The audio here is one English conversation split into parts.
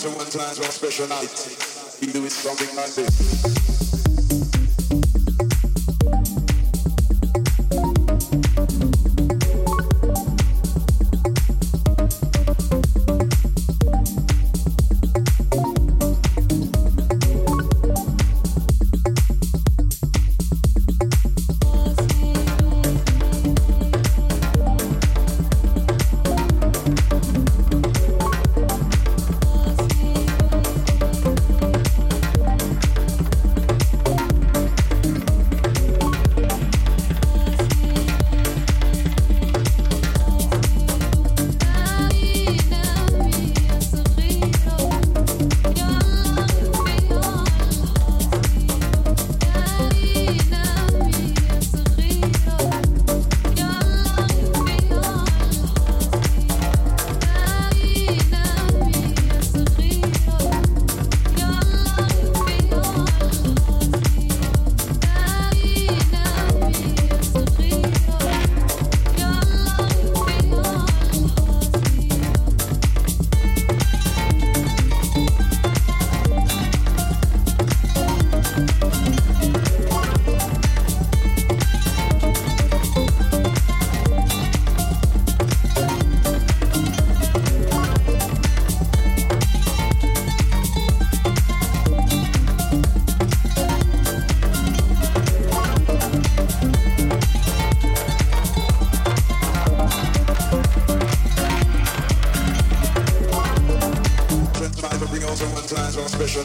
to one time, one special night. He do it something like this.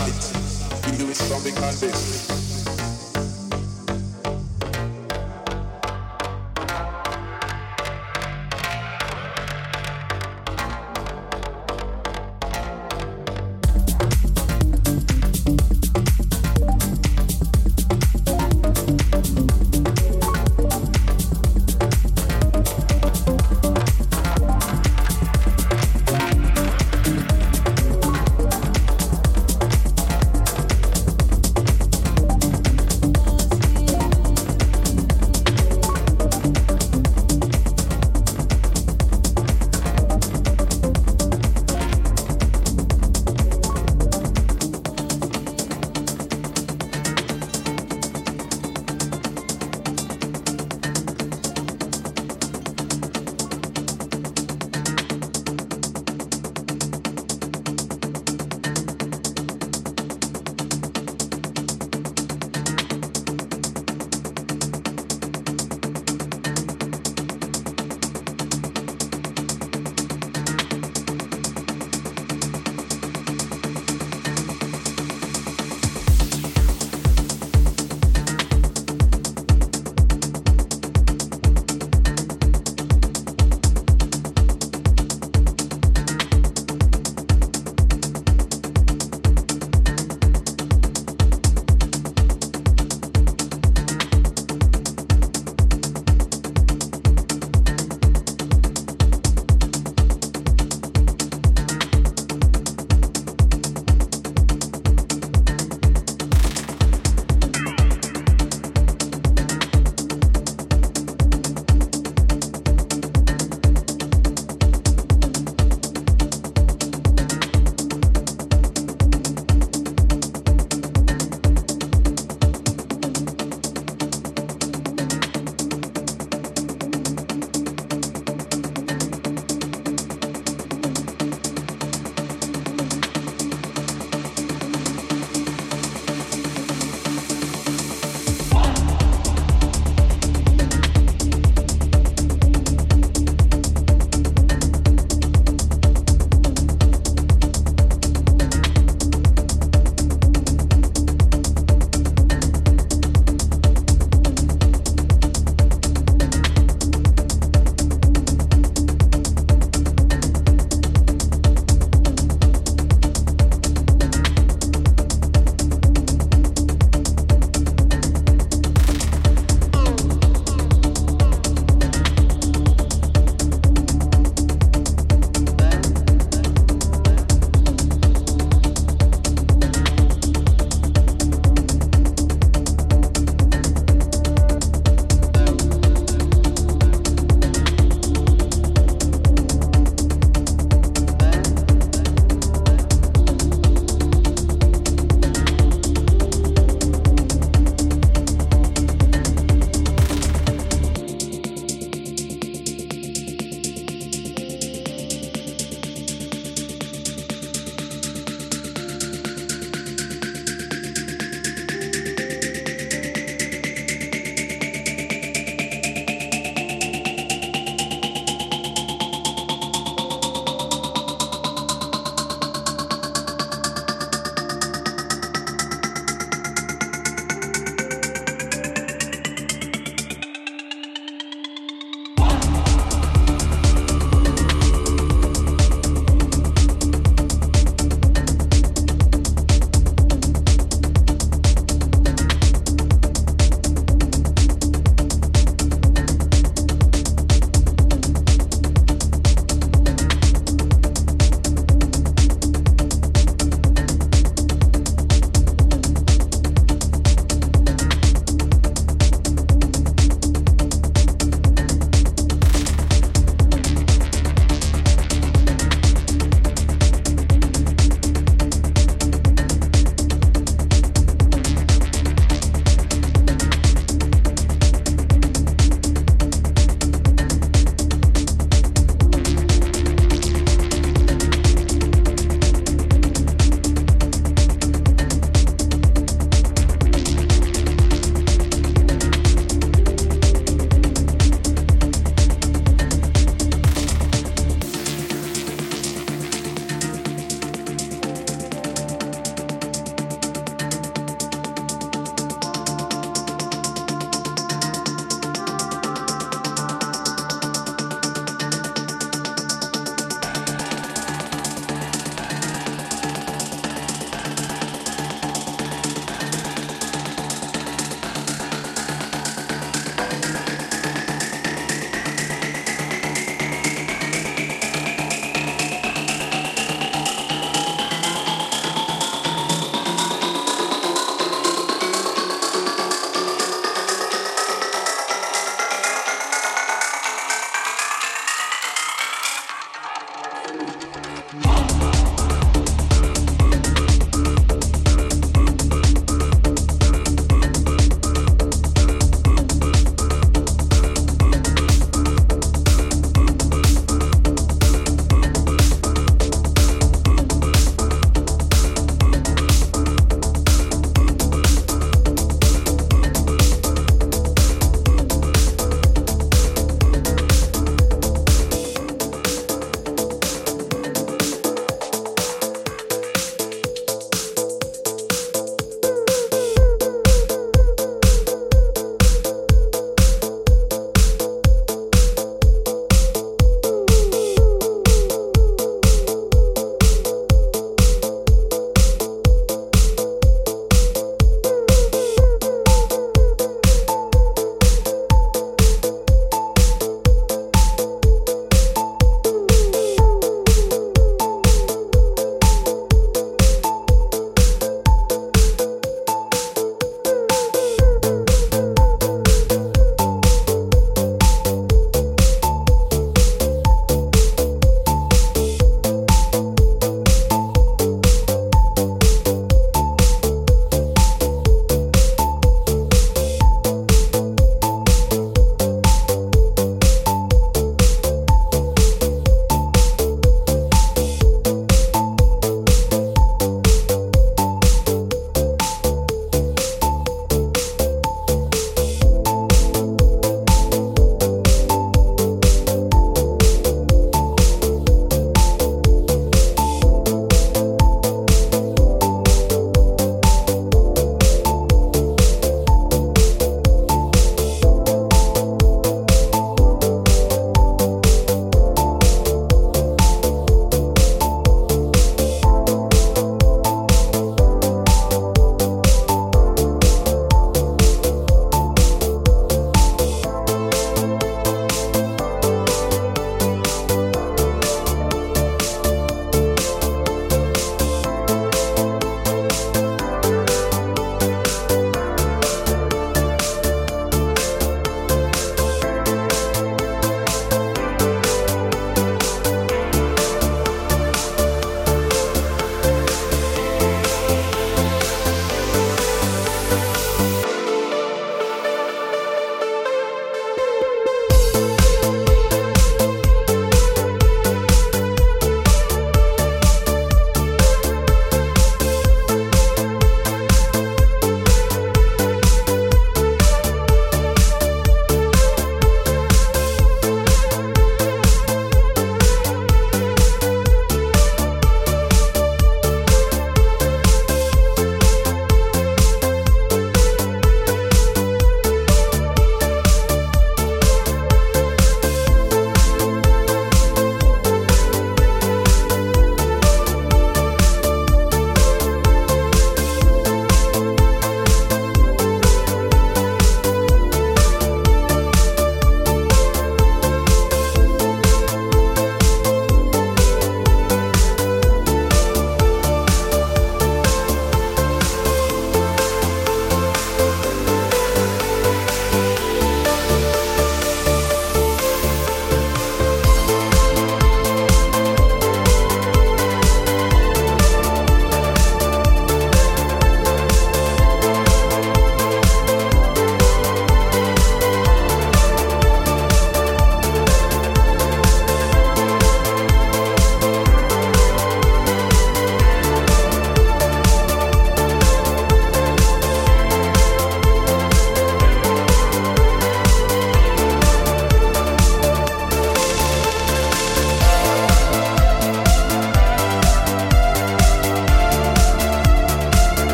night. You do it something like this.